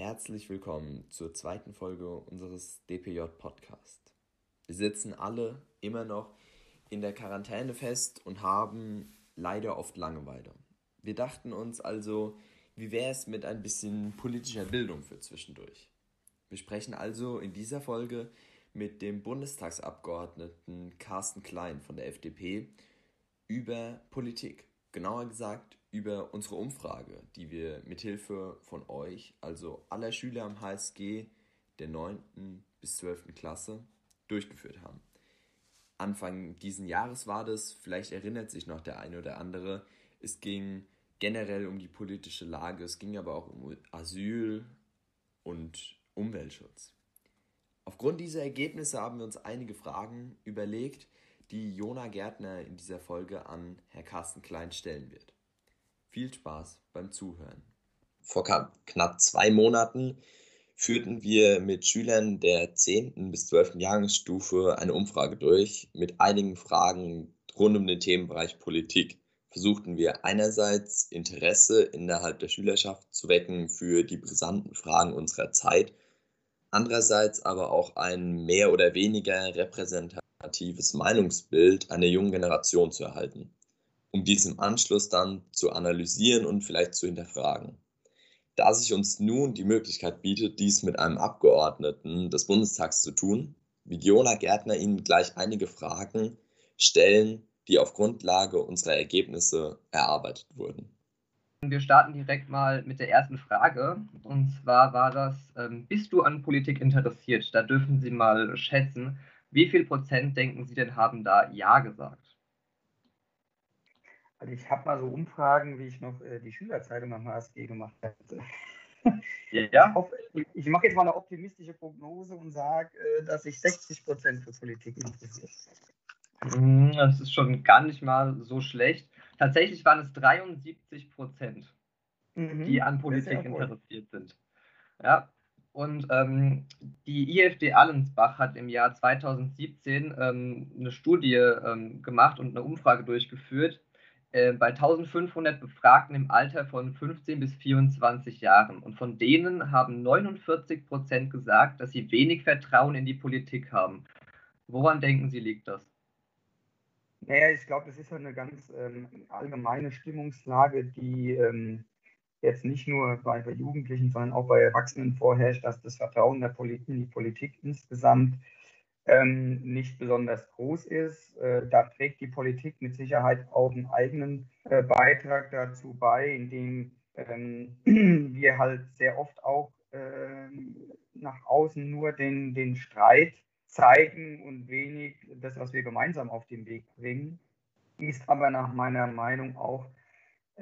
Herzlich willkommen zur zweiten Folge unseres DPJ Podcast. Wir sitzen alle immer noch in der Quarantäne fest und haben leider oft Langeweile. Wir dachten uns also, wie wäre es mit ein bisschen politischer Bildung für zwischendurch? Wir sprechen also in dieser Folge mit dem Bundestagsabgeordneten Carsten Klein von der FDP über Politik. Genauer gesagt über unsere Umfrage, die wir mithilfe von euch, also aller Schüler am HSG der 9. bis 12. Klasse, durchgeführt haben. Anfang diesen Jahres war das, vielleicht erinnert sich noch der eine oder andere, es ging generell um die politische Lage, es ging aber auch um Asyl und Umweltschutz. Aufgrund dieser Ergebnisse haben wir uns einige Fragen überlegt, die Jona Gärtner in dieser Folge an Herr Carsten Klein stellen wird. Viel Spaß beim Zuhören. Vor knapp zwei Monaten führten wir mit Schülern der 10. bis 12. Jahrgangsstufe eine Umfrage durch mit einigen Fragen rund um den Themenbereich Politik. Versuchten wir einerseits Interesse innerhalb der Schülerschaft zu wecken für die brisanten Fragen unserer Zeit, andererseits aber auch ein mehr oder weniger repräsentatives Meinungsbild einer jungen Generation zu erhalten um dies im Anschluss dann zu analysieren und vielleicht zu hinterfragen. Da sich uns nun die Möglichkeit bietet, dies mit einem Abgeordneten des Bundestags zu tun, wird Jona Gärtner Ihnen gleich einige Fragen stellen, die auf Grundlage unserer Ergebnisse erarbeitet wurden. Wir starten direkt mal mit der ersten Frage. Und zwar war das, ähm, bist du an Politik interessiert? Da dürfen Sie mal schätzen, wie viel Prozent denken Sie denn haben da Ja gesagt? Also ich habe mal so Umfragen, wie ich noch äh, die Schülerzeitung am HSG gemacht habe. Ja. Ich, ich mache jetzt mal eine optimistische Prognose und sage, äh, dass sich 60 Prozent für Politik interessiert. Mhm, das ist schon gar nicht mal so schlecht. Tatsächlich waren es 73 Prozent, mhm. die an Politik interessiert sind. Ja, und ähm, die IFD Allensbach hat im Jahr 2017 ähm, eine Studie ähm, gemacht und eine Umfrage durchgeführt, äh, bei 1500 Befragten im Alter von 15 bis 24 Jahren. Und von denen haben 49 Prozent gesagt, dass sie wenig Vertrauen in die Politik haben. Woran denken Sie, liegt das? Naja, ich glaube, das ist eine ganz ähm, allgemeine Stimmungslage, die ähm, jetzt nicht nur bei, Jugendlichen, sondern auch bei Erwachsenen vorherrscht, dass das Vertrauen der Polit in die Politik insgesamt ähm, nicht besonders groß ist. Äh, da trägt die Politik mit Sicherheit auch einen eigenen äh, Beitrag dazu bei, indem ähm, wir halt sehr oft auch äh, nach außen nur den, den Streit zeigen und wenig das, was wir gemeinsam auf den Weg bringen. Ist aber nach meiner Meinung auch ähm,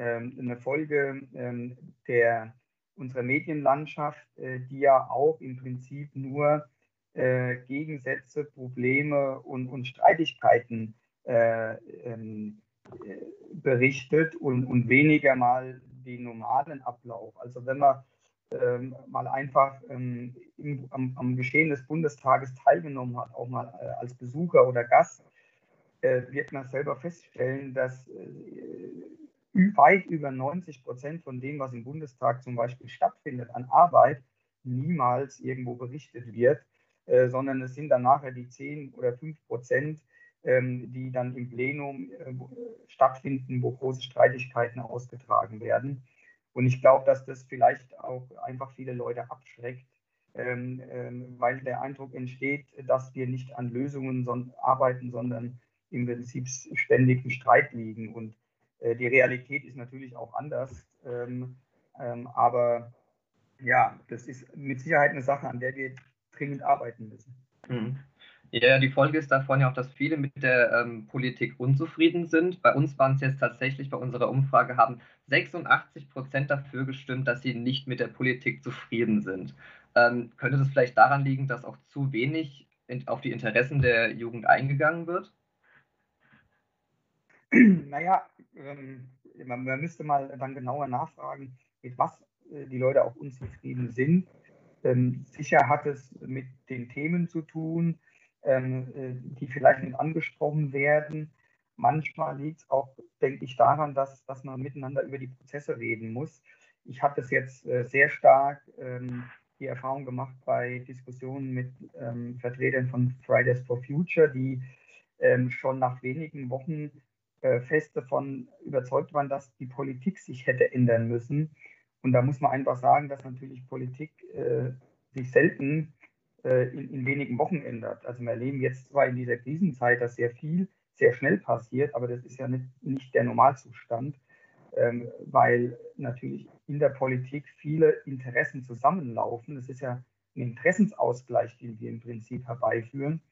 eine Folge ähm, der unserer Medienlandschaft, äh, die ja auch im Prinzip nur äh, Gegensätze, Probleme und, und Streitigkeiten äh, ähm, äh, berichtet und, und weniger mal den normalen Ablauf. Also wenn man ähm, mal einfach ähm, im, am, am, Geschehen des Bundestages teilgenommen hat, auch mal äh, als Besucher oder Gast, äh, wird man selber feststellen, dass weit über 90 Prozent von dem, was im Bundestag zum Beispiel stattfindet an Arbeit, niemals irgendwo berichtet wird. Äh, sondern es sind dann nachher die 10 oder 5 Prozent, ähm, die dann im Plenum äh, stattfinden, wo große Streitigkeiten ausgetragen werden. Und ich glaube, dass das vielleicht auch einfach viele Leute abschreckt, ähm, ähm, weil der Eindruck entsteht, dass wir nicht an Lösungen arbeiten, sondern im Prinzip ständig im Streit liegen. Und äh, die Realität ist natürlich auch anders. Ähm, ähm, aber ja, das ist mit Sicherheit eine Sache, an der wir dringend arbeiten müssen. Mhm. Ja, die Folge ist davon ja auch, dass viele mit der ähm, Politik unzufrieden sind. Bei uns waren es jetzt tatsächlich, bei unserer Umfrage haben 86 Prozent dafür gestimmt, dass sie nicht mit der Politik zufrieden sind. Ähm, könnte das vielleicht daran liegen, dass auch zu wenig in, auf die Interessen der Jugend eingegangen wird? Naja, ähm, man, man, müsste mal dann genauer nachfragen, mit was äh, die Leute auch unzufrieden sind. Ähm, sicher hat es mit den Themen zu tun, ähm, äh, die vielleicht mit angesprochen werden. Manchmal liegt es auch, denke ich, daran, dass, dass man miteinander über die Prozesse reden muss. ich habe das jetzt äh, sehr stark ähm, die Erfahrung gemacht bei Diskussionen mit ähm, Vertretern von Fridays for Future, die ähm, schon nach wenigen Wochen äh, fest davon überzeugt waren, dass die Politik sich hätte ändern müssen. Und da muss man einfach sagen, dass natürlich Politik äh, sich selten äh, in, in, wenigen Wochen ändert. Also wir erleben jetzt zwar in dieser Krisenzeit, dass sehr viel sehr schnell passiert, aber das ist ja nicht, nicht der Normalzustand, ähm, weil natürlich in der Politik viele Interessen zusammenlaufen. Das ist ja ein Interessensausgleich, den wir im Prinzip herbeiführen.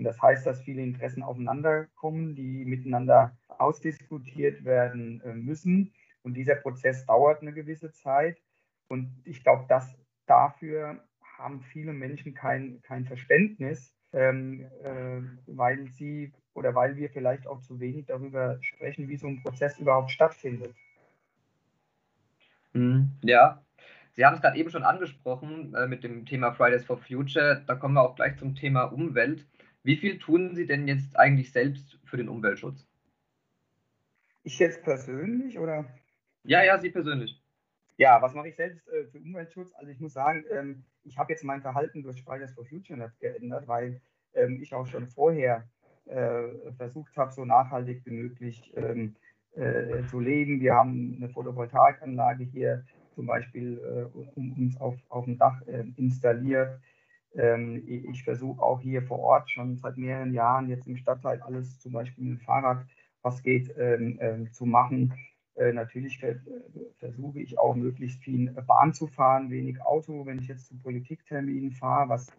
Und das heißt, dass viele Interessen aufeinanderkommen, die miteinander ausdiskutiert werden äh, müssen. Und dieser Prozess dauert eine gewisse Zeit. Und ich glaube, dass dafür haben viele Menschen kein, kein Verständnis, ähm, äh, weil sie oder weil wir vielleicht auch zu wenig darüber sprechen, wie so ein Prozess überhaupt stattfindet. Mhm. Ja, Sie haben es gerade eben schon angesprochen äh, mit dem Thema Fridays for Future. Da kommen wir auch gleich zum Thema Umwelt. Wie viel tun Sie denn jetzt eigentlich selbst für den Umweltschutz? Ich jetzt persönlich oder? Ja, ja, Sie persönlich. Ja, was mache ich selbst äh, für Umweltschutz? Also ich muss sagen, ähm, ich habe jetzt mein Verhalten durch Fridays for Future geändert, weil ähm, ich auch schon vorher äh, versucht habe, so nachhaltig wie möglich ähm, äh, zu leben. Wir haben eine Photovoltaikanlage hier zum Beispiel äh, um, uns auf, auf dem Dach äh, installiert. Ähm, ich versuche auch hier vor Ort schon seit mehreren Jahren jetzt im Stadtteil alles zum Beispiel mit dem Fahrrad, was geht, ähm, ähm, zu machen. Äh, natürlich versuche ich auch möglichst viel Bahn zu fahren, wenig Auto, wenn ich jetzt zu Politikterminen fahre, was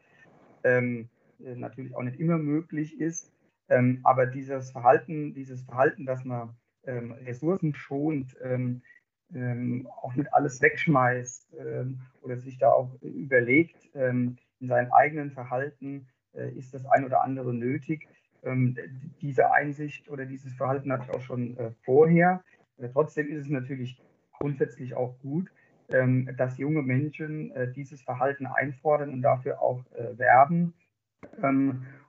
ähm, natürlich auch nicht immer möglich ist. Ähm, aber dieses Verhalten, dieses Verhalten, dass man ähm, Ressourcen schont, ähm, auch nicht alles wegschmeißt oder sich da auch überlegt, in seinem eigenen Verhalten äh, ist das ein oder andere nötig. diese Einsicht oder dieses Verhalten hatte ich auch schon äh, vorher. Äh, trotzdem ist es natürlich grundsätzlich auch gut, dass junge Menschen dieses Verhalten einfordern und dafür auch werben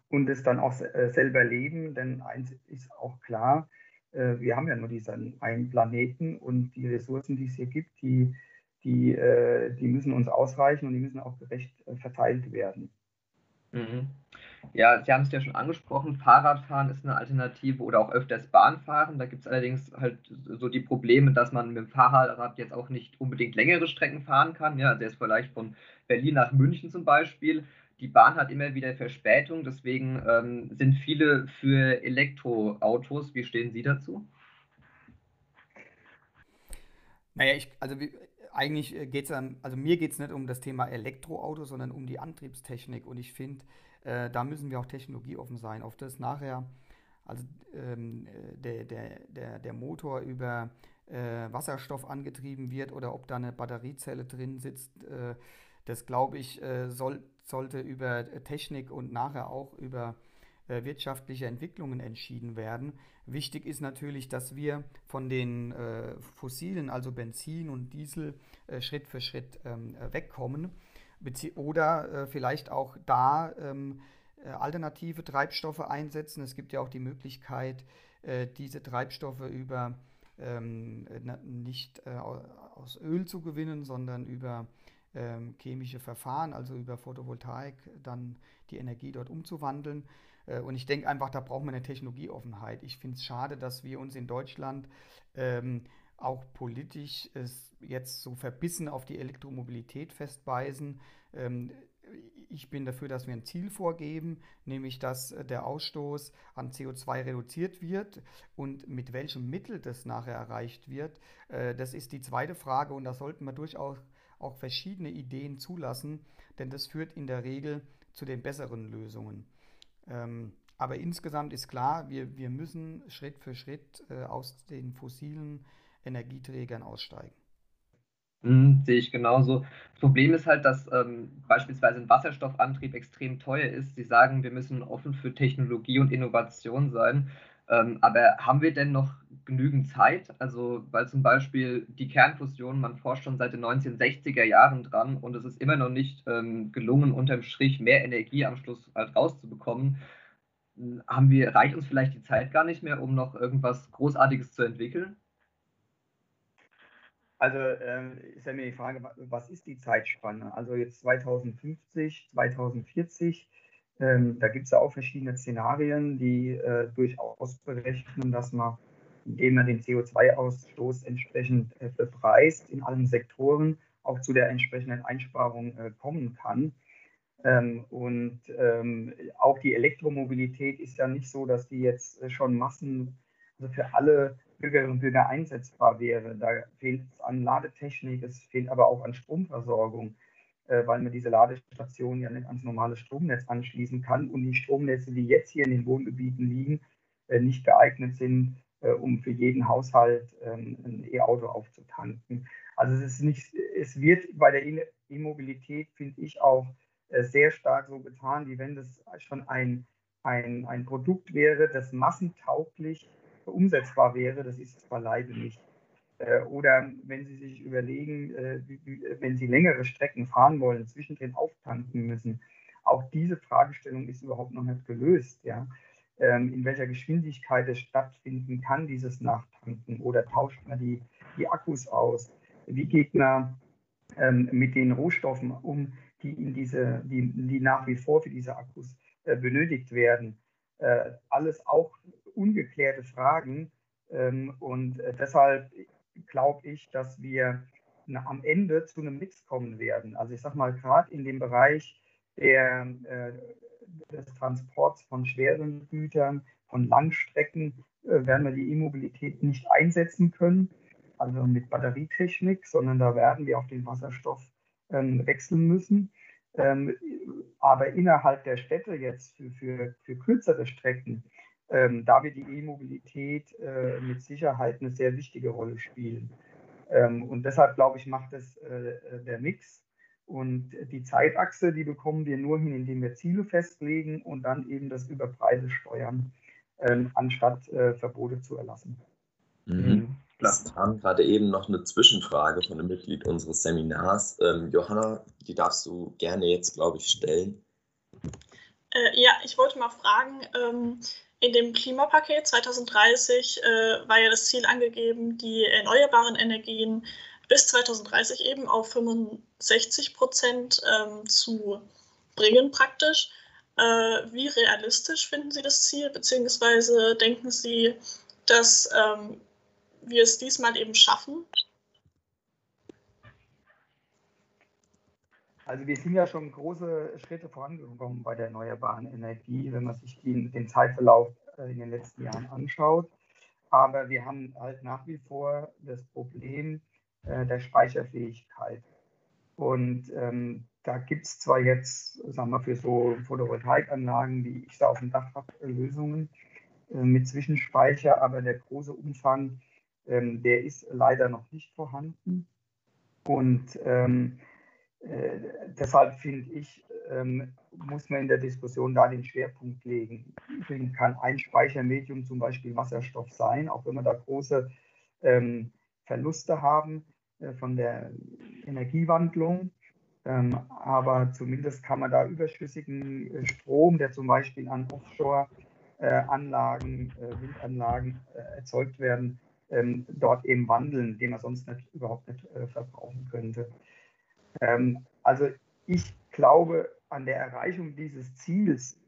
und es dann auch selber leben. Denn eins ist auch klar, äh, wir haben ja nur diesen einen Planeten und die Ressourcen, die es hier gibt, die, die, äh, die müssen uns ausreichen und die müssen auch gerecht äh, verteilt werden. Mhm. Ja, Sie haben es ja schon angesprochen, Fahrradfahren ist eine Alternative oder auch öfters Bahnfahren. Da gibt es allerdings halt so die Probleme, dass man mit dem Fahrrad jetzt auch nicht unbedingt längere Strecken fahren kann. Ja, also jetzt vielleicht von Berlin nach München zum Beispiel die Bahn hat immer wieder Verspätung, deswegen ähm, sind viele für Elektroautos. Wie stehen Sie dazu? Naja, ich, also wie, eigentlich geht es also mir geht es nicht um das Thema Elektroauto, sondern um die Antriebstechnik. Und ich finde, äh, da müssen wir auch technologieoffen sein. Auf das nachher, also ähm, der, der, der, der Motor über äh, Wasserstoff angetrieben wird oder ob da eine Batteriezelle drin sitzt, äh, das glaube ich, äh, soll, sollte über Technik und nachher auch über äh, wirtschaftliche Entwicklungen entschieden werden. Wichtig ist natürlich, dass wir von den äh, fossilen, also Benzin und Diesel, äh, Schritt für Schritt ähm, äh, wegkommen. Bezie oder äh, vielleicht auch da ähm, äh, alternative Treibstoffe einsetzen. Es gibt ja auch die Möglichkeit, diese Treibstoffe über ähm, nicht aus Öl zu gewinnen, sondern über ähm, chemische Verfahren, also über Photovoltaik, dann die Energie dort umzuwandeln. Äh, und ich denke einfach, da braucht man eine Technologieoffenheit. Ich finde es schade, dass wir uns in Deutschland ähm, auch politisch jetzt so verbissen auf die Elektromobilität festbeißen. Ähm, ich bin dafür, dass wir ein Ziel vorgeben, nämlich dass äh, der Ausstoß an CO2 reduziert wird und mit welchem Mittel das nachher erreicht wird. Äh, das ist die zweite Frage und da sollten wir durchaus auch verschiedene Ideen zulassen, denn das führt in der Regel zu den besseren Lösungen. Ähm, aber insgesamt ist klar, wir, wir müssen Schritt für Schritt äh, aus den fossilen Energieträgern aussteigen. Mhm, sehe ich genauso. Das Problem ist halt, dass ähm, beispielsweise ein Wasserstoffantrieb extrem teuer ist. Sie sagen, wir müssen offen für Technologie und Innovation sein. Ähm, aber haben wir denn noch genügend Zeit? Also, weil zum Beispiel die Kernfusion, man forscht schon seit den 1960er Jahren dran und es ist immer noch nicht ähm, gelungen, unterm Strich mehr Energie am Schluss halt rauszubekommen. Haben wir, reicht uns vielleicht die Zeit gar nicht mehr, um noch irgendwas Großartiges zu entwickeln? Also ähm, ist ja mir die Frage, was ist die Zeitspanne? Also jetzt 2050, 2040, ähm, da gibt es ja auch verschiedene Szenarien, die äh, durchaus berechnen, dass man, indem man den CO2-Ausstoß entsprechend äh, bepreist, in allen Sektoren auch zu der entsprechenden Einsparung äh, kommen kann. Ähm, und ähm, auch die Elektromobilität ist ja nicht so, dass die jetzt äh, schon Massen, also für alle Bürgerinnen und Bürger einsetzbar wäre. Da fehlt es an Ladetechnik, es fehlt aber auch an Stromversorgung, weil man diese Ladestation ja nicht ans normale Stromnetz anschließen kann und die Stromnetze, die jetzt hier in den Wohngebieten liegen, äh, nicht geeignet sind, äh, um für jeden Haushalt ähm, ein E-Auto aufzutanken. Also es ist nicht, es wird bei der E-Mobilität, finde ich, auch äh, sehr stark so getan, wie wenn das schon ein, ein, ein Produkt wäre, das massentauglich umsetzbar wäre. Das ist es beileibe nicht. Äh, oder wenn Sie sich überlegen, äh, wenn Sie längere Strecken fahren wollen, zwischendrin auftanken müssen, auch diese Fragestellung ist überhaupt noch nicht gelöst. Ja? Ähm, in welcher Geschwindigkeit es stattfinden kann, dieses Nachtanken? Oder tauscht man die, die Akkus aus? Wie geht man ähm, mit den Rohstoffen um, die, in diese, die, die nach wie vor für diese Akkus äh, benötigt werden. Alles auch ungeklärte Fragen. Ähm, und deshalb glaube ich, dass wir am Ende zu einem Mix kommen werden. Also ich sage mal, gerade in dem Bereich der, äh, des Transports von schweren Gütern, von Langstrecken, äh, werden wir die E-Mobilität nicht einsetzen können, also mit Batterietechnik, sondern da werden wir auf den Wasserstoff ähm, wechseln müssen. Ähm, aber innerhalb der Städte jetzt für, für, für kürzere Strecken, ähm, da wird die E-Mobilität äh, mit Sicherheit eine sehr wichtige Rolle spielen. Ähm, und deshalb glaube ich, macht es äh, der Mix. Und die Zeitachse, die bekommen wir nur hin, indem wir Ziele festlegen und dann eben das über Preise steuern, ähm, anstatt äh, Verbote zu erlassen. Mhm. mhm. Es kam gerade eben noch eine Zwischenfrage von einem Mitglied unseres Seminars. Ähm, Johanna, die darfst du gerne jetzt, glaube ich, stellen. Äh, ja, ich wollte mal fragen, ähm, in dem Klimapaket 2030 äh, war ja das Ziel angegeben, die erneuerbaren Energien bis 2030 eben auf 65 Prozent ähm, zu bringen praktisch. Äh, wie realistisch finden Sie das Ziel, beziehungsweise denken Sie, dass ähm, wir es diesmal eben schaffen? Also wir sind ja schon große Schritte vorangekommen bei der erneuerbaren Energie, wenn man sich den, den Zeitverlauf äh, in den letzten Jahren anschaut. Aber wir haben halt nach wie vor das Problem äh, der Speicherfähigkeit. Und ähm, da gibt es zwar jetzt, sagen wir, für so Photovoltaikanlagen, wie ich da auf dem Dach habe, Lösungen äh, mit Zwischenspeicher, aber der große Umfang ähm, der ist leider noch nicht vorhanden. Und ähm, äh, deshalb finde ich, ähm, muss man in der Diskussion da den Schwerpunkt legen. Übrigens kann ein Speichermedium zum Beispiel Wasserstoff sein, auch wenn wir da große ähm, Verluste haben äh, von der Energiewandlung. Ähm, aber zumindest kann man da überschüssigen äh, Strom, der zum Beispiel an Offshore-Anlagen, äh, Windanlagen äh, erzeugt werden, ähm, dort eben wandeln, den man sonst nicht, überhaupt nicht verbrauchen könnte. Ähm, also ich glaube, an der Erreichung dieses Ziels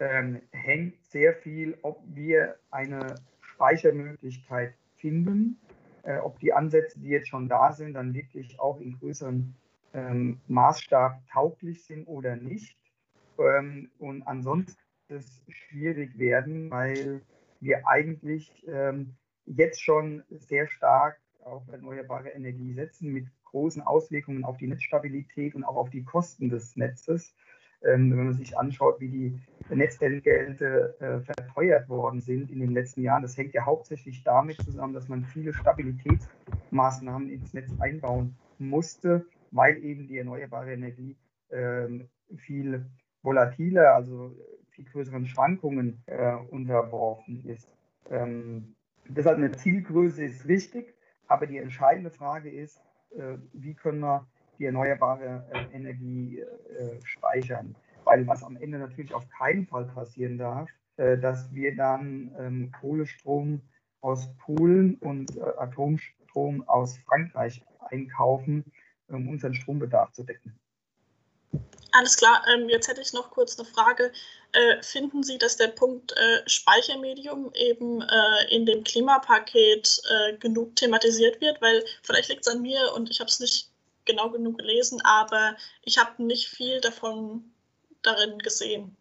ähm, hängt sehr viel, ob wir eine Speichermöglichkeit finden, äh, ob die Ansätze, die jetzt schon da sind, dann wirklich auch in größerem ähm, Maßstab tauglich sind oder nicht. Ähm, und ansonsten es schwierig werden, weil wir eigentlich ähm, jetzt schon sehr stark auf erneuerbare Energie setzen, mit großen Auswirkungen auf die Netzstabilität und auch auf die Kosten des Netzes. Ähm, wenn man sich anschaut, wie die Netzentgelte äh, verteuert worden sind in den letzten Jahren, das hängt ja hauptsächlich damit zusammen, dass man viele Stabilitätsmaßnahmen ins Netz einbauen musste, weil eben die erneuerbare Energie ähm, viel volatiler, also viel größeren Schwankungen äh, unterworfen ist. Ähm, Deshalb eine Zielgröße ist wichtig, aber die entscheidende Frage ist, äh, wie können wir die erneuerbare äh, Energie äh, speichern? Weil was am Ende natürlich auf keinen Fall passieren darf, dass wir dann ähm, Kohlestrom aus Polen und Atomstrom aus Frankreich einkaufen, um unseren Strombedarf zu decken. Alles klar, ähm, jetzt hätte ich noch kurz eine Frage. Äh, finden Sie, dass der Punkt äh, Speichermedium eben äh, in dem Klimapaket äh, genug thematisiert wird? Weil vielleicht liegt es an mir und ich habe es nicht genau genug gelesen, aber ich habe nicht viel davon darin gesehen.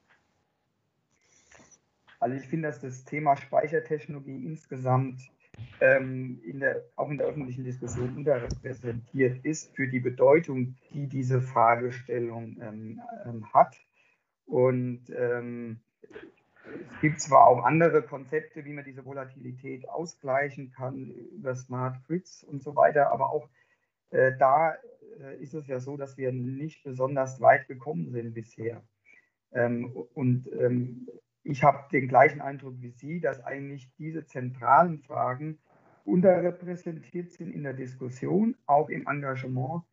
Also ich finde, dass das Thema Speichertechnologie insgesamt ähm, in der, auch in der öffentlichen Diskussion unterrepräsentiert ist für die Bedeutung, die diese Fragestellung ähm, ähm, hat. Und ähm, es gibt zwar auch andere Konzepte, wie man diese Volatilität ausgleichen kann über Smart Grids und so weiter, aber auch äh, da äh, ist es ja so, dass wir nicht besonders weit gekommen sind bisher. Ähm, und ähm, ich habe den gleichen Eindruck wie Sie, dass eigentlich diese zentralen Fragen unterrepräsentiert sind in der Diskussion, auch im Engagement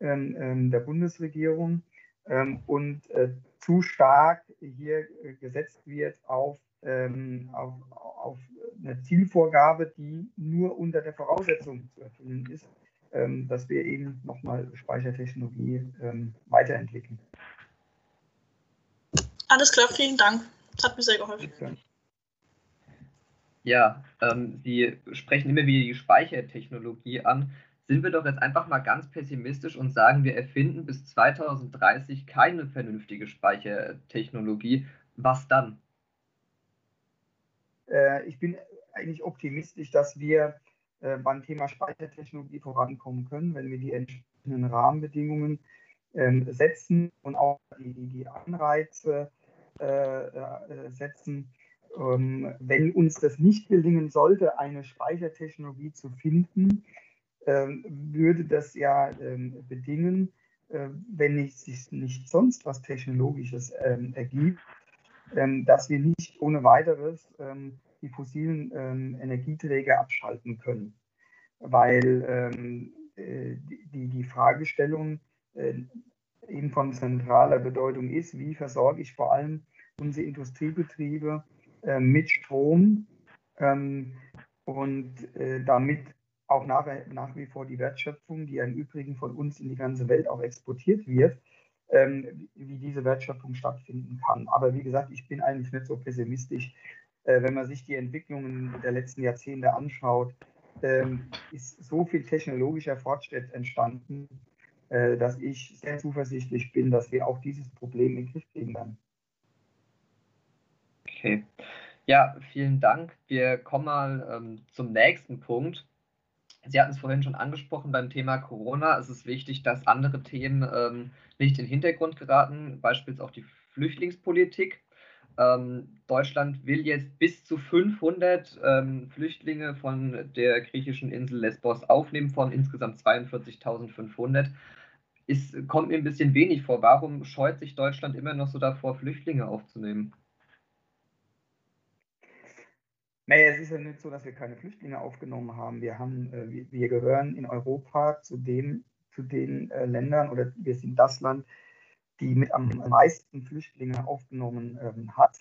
ähm, ähm, der Bundesregierung ähm, und äh, zu stark hier äh, gesetzt wird auf, ähm, auf, auf, eine Zielvorgabe, die nur unter der Voraussetzung zu erfüllen ist, ähm, dass wir eben nochmal Speichertechnologie ähm, weiterentwickeln. Alles klar, vielen Dank. Das hat mir sehr geholfen. Ja, ähm, Sie sprechen immer wieder die Speichertechnologie an. Sind wir doch jetzt einfach mal ganz pessimistisch und sagen, wir erfinden bis 2030 keine vernünftige Speichertechnologie. Was dann? Äh, ich bin eigentlich optimistisch, dass wir äh, beim Thema Speichertechnologie vorankommen können, wenn wir die entsprechenden Rahmenbedingungen äh, setzen und auch die, die Anreize setzen. Ähm, wenn uns das nicht gelingen sollte, eine Speichertechnologie zu finden, ähm, würde das ja ähm, bedingen, äh, wenn sich nicht sonst was Technologisches ähm, ergibt, ähm, dass wir nicht ohne weiteres ähm, die fossilen Energieträger abschalten können. Weil äh, die, die Fragestellung äh, eben von zentraler Bedeutung ist, wie versorge ich vor allem unsere Industriebetriebe äh, mit Strom ähm, und äh, damit auch nach, nach wie vor die Wertschöpfung, die ja im Übrigen von uns in die ganze Welt auch exportiert wird, ähm, wie diese Wertschöpfung stattfinden kann. Aber wie gesagt, ich bin eigentlich nicht so pessimistisch. Äh, wenn man sich die Entwicklungen der letzten Jahrzehnte anschaut, ähm, ist so viel technologischer Fortschritt entstanden, äh, dass ich sehr zuversichtlich bin, dass wir auch dieses Problem in den Griff kriegen werden. Okay. Ja, vielen Dank. Wir kommen mal ähm, zum nächsten Punkt. Sie hatten es vorhin schon angesprochen beim Thema Corona. Es ist wichtig, dass andere Themen ähm, nicht in den Hintergrund geraten, beispielsweise auch die Flüchtlingspolitik. Ähm, Deutschland will jetzt bis zu 500 ähm, Flüchtlinge von der griechischen Insel Lesbos aufnehmen, von insgesamt 42.500. Ist, kommt mir ein bisschen wenig vor. Warum scheut sich Deutschland immer noch so davor, Flüchtlinge aufzunehmen? Naja, es ist ja nicht so, dass wir keine Flüchtlinge aufgenommen haben. Wir, haben, äh, wir gehören in Europa zu, dem, zu den äh, Ländern oder wir sind das Land, die mit am meisten Flüchtlinge aufgenommen ähm, hat.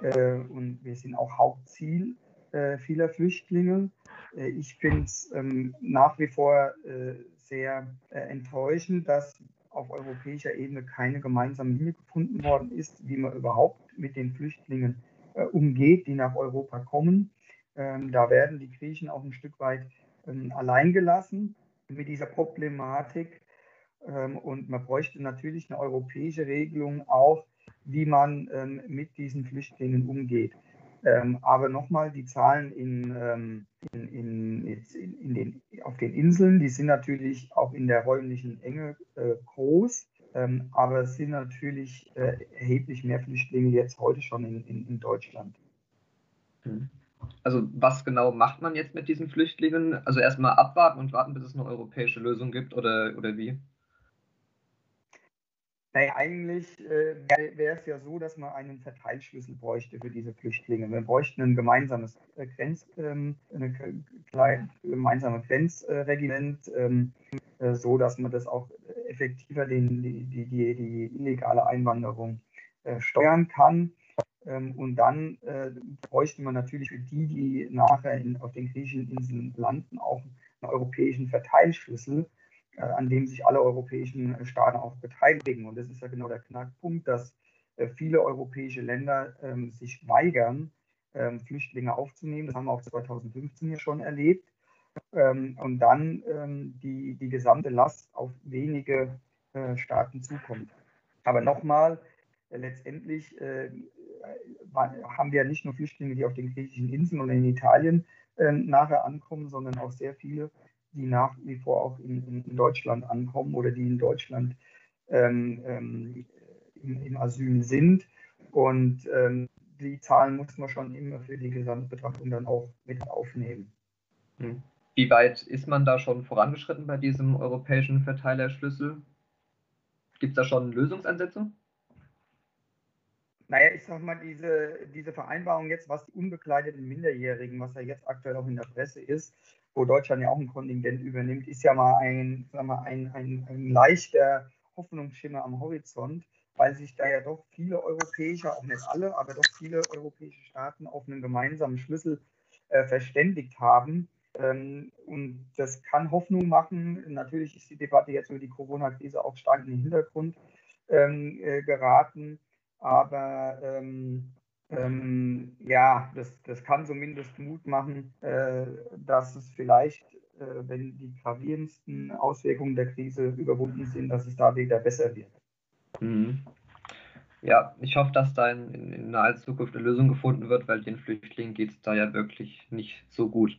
Äh, und wir sind auch Hauptziel äh, vieler Flüchtlinge. Äh, ich finde es ähm, nach wie vor äh, sehr enttäuschend, dass auf europäischer Ebene keine gemeinsame Linie gefunden worden ist, wie man überhaupt mit den Flüchtlingen äh, umgeht, die nach Europa kommen. Ähm, da werden die Griechen auch ein Stück weit ähm, allein gelassen mit dieser Problematik. Ähm, und man bräuchte natürlich eine europäische Regelung auch, wie man mit diesen Flüchtlingen umgeht. aber nochmal, die Zahlen in, in, in, in, den, auf den Inseln, die sind natürlich auch in der räumlichen Enge äh, groß. Ähm, aber es sind natürlich äh, erheblich mehr Flüchtlinge jetzt heute schon in, in, in Deutschland. Mhm. Also was genau macht man jetzt mit diesen Flüchtlingen? Also erstmal abwarten und warten, bis es eine europäische Lösung gibt oder, oder wie? Naja, eigentlich äh, wäre es ja so, dass man einen Verteilschlüssel bräuchte für diese Flüchtlinge. Wir bräuchten ein gemeinsames äh, Grenz, ähm, gemeinsame Grenzregiment, ähm, äh, so dass man das auch effektiver den, die, die, die, illegale Einwanderung äh, steuern kann. Ähm, und dann äh, bräuchte man natürlich für die, die nachher in, auf den griechischen Inseln landen, auch einen europäischen Verteilschlüssel, äh, an dem sich alle europäischen Staaten auch beteiligen. Und das ist ja genau der Knackpunkt, dass äh, viele europäische Länder ähm, sich weigern, ähm, Flüchtlinge aufzunehmen. Das haben wir auch 2015 ja schon erlebt. Ähm, und dann ähm, die, die gesamte Last auf wenige äh, Staaten zukommt. Aber nochmal, äh, letztendlich äh, haben wir nicht nur Flüchtlinge, die auf den griechischen Inseln oder in Italien äh, nachher ankommen, sondern auch sehr viele, die nach wie vor auch in, in Deutschland ankommen oder die in Deutschland ähm, ähm, im, im, Asyl sind. Und ähm, die Zahlen muss man schon immer für die Gesamtbetrachtung dann auch mit aufnehmen. Hm. Wie weit ist man da schon vorangeschritten bei diesem europäischen Verteilerschlüssel? Gibt es da schon Lösungsansätze? Naja, ich sag mal, diese, diese Vereinbarung jetzt, was die unbekleideten Minderjährigen, was ja jetzt aktuell auch in der Presse ist, wo Deutschland ja auch ein Kontingent übernimmt, ist ja mal ein, sag mal, ein, ein, ein leichter Hoffnungsschimmer am Horizont, weil sich da ja doch viele europäische, auch nicht alle, aber doch viele europäische Staaten auf einen gemeinsamen Schlüssel äh, verständigt haben. Ähm, und das kann Hoffnung machen. Natürlich ist die Debatte jetzt über die Corona-Krise auch stark in den Hintergrund ähm, äh, geraten. Aber ähm, ähm, ja, das, das kann zumindest Mut machen, äh, dass es vielleicht, äh, wenn die gravierendsten Auswirkungen der Krise überwunden sind, dass es da wieder besser wird. Mhm. Ja, ich hoffe, dass da in, in, in naher Zukunft eine Lösung gefunden wird, weil den Flüchtlingen geht es da ja wirklich nicht so gut.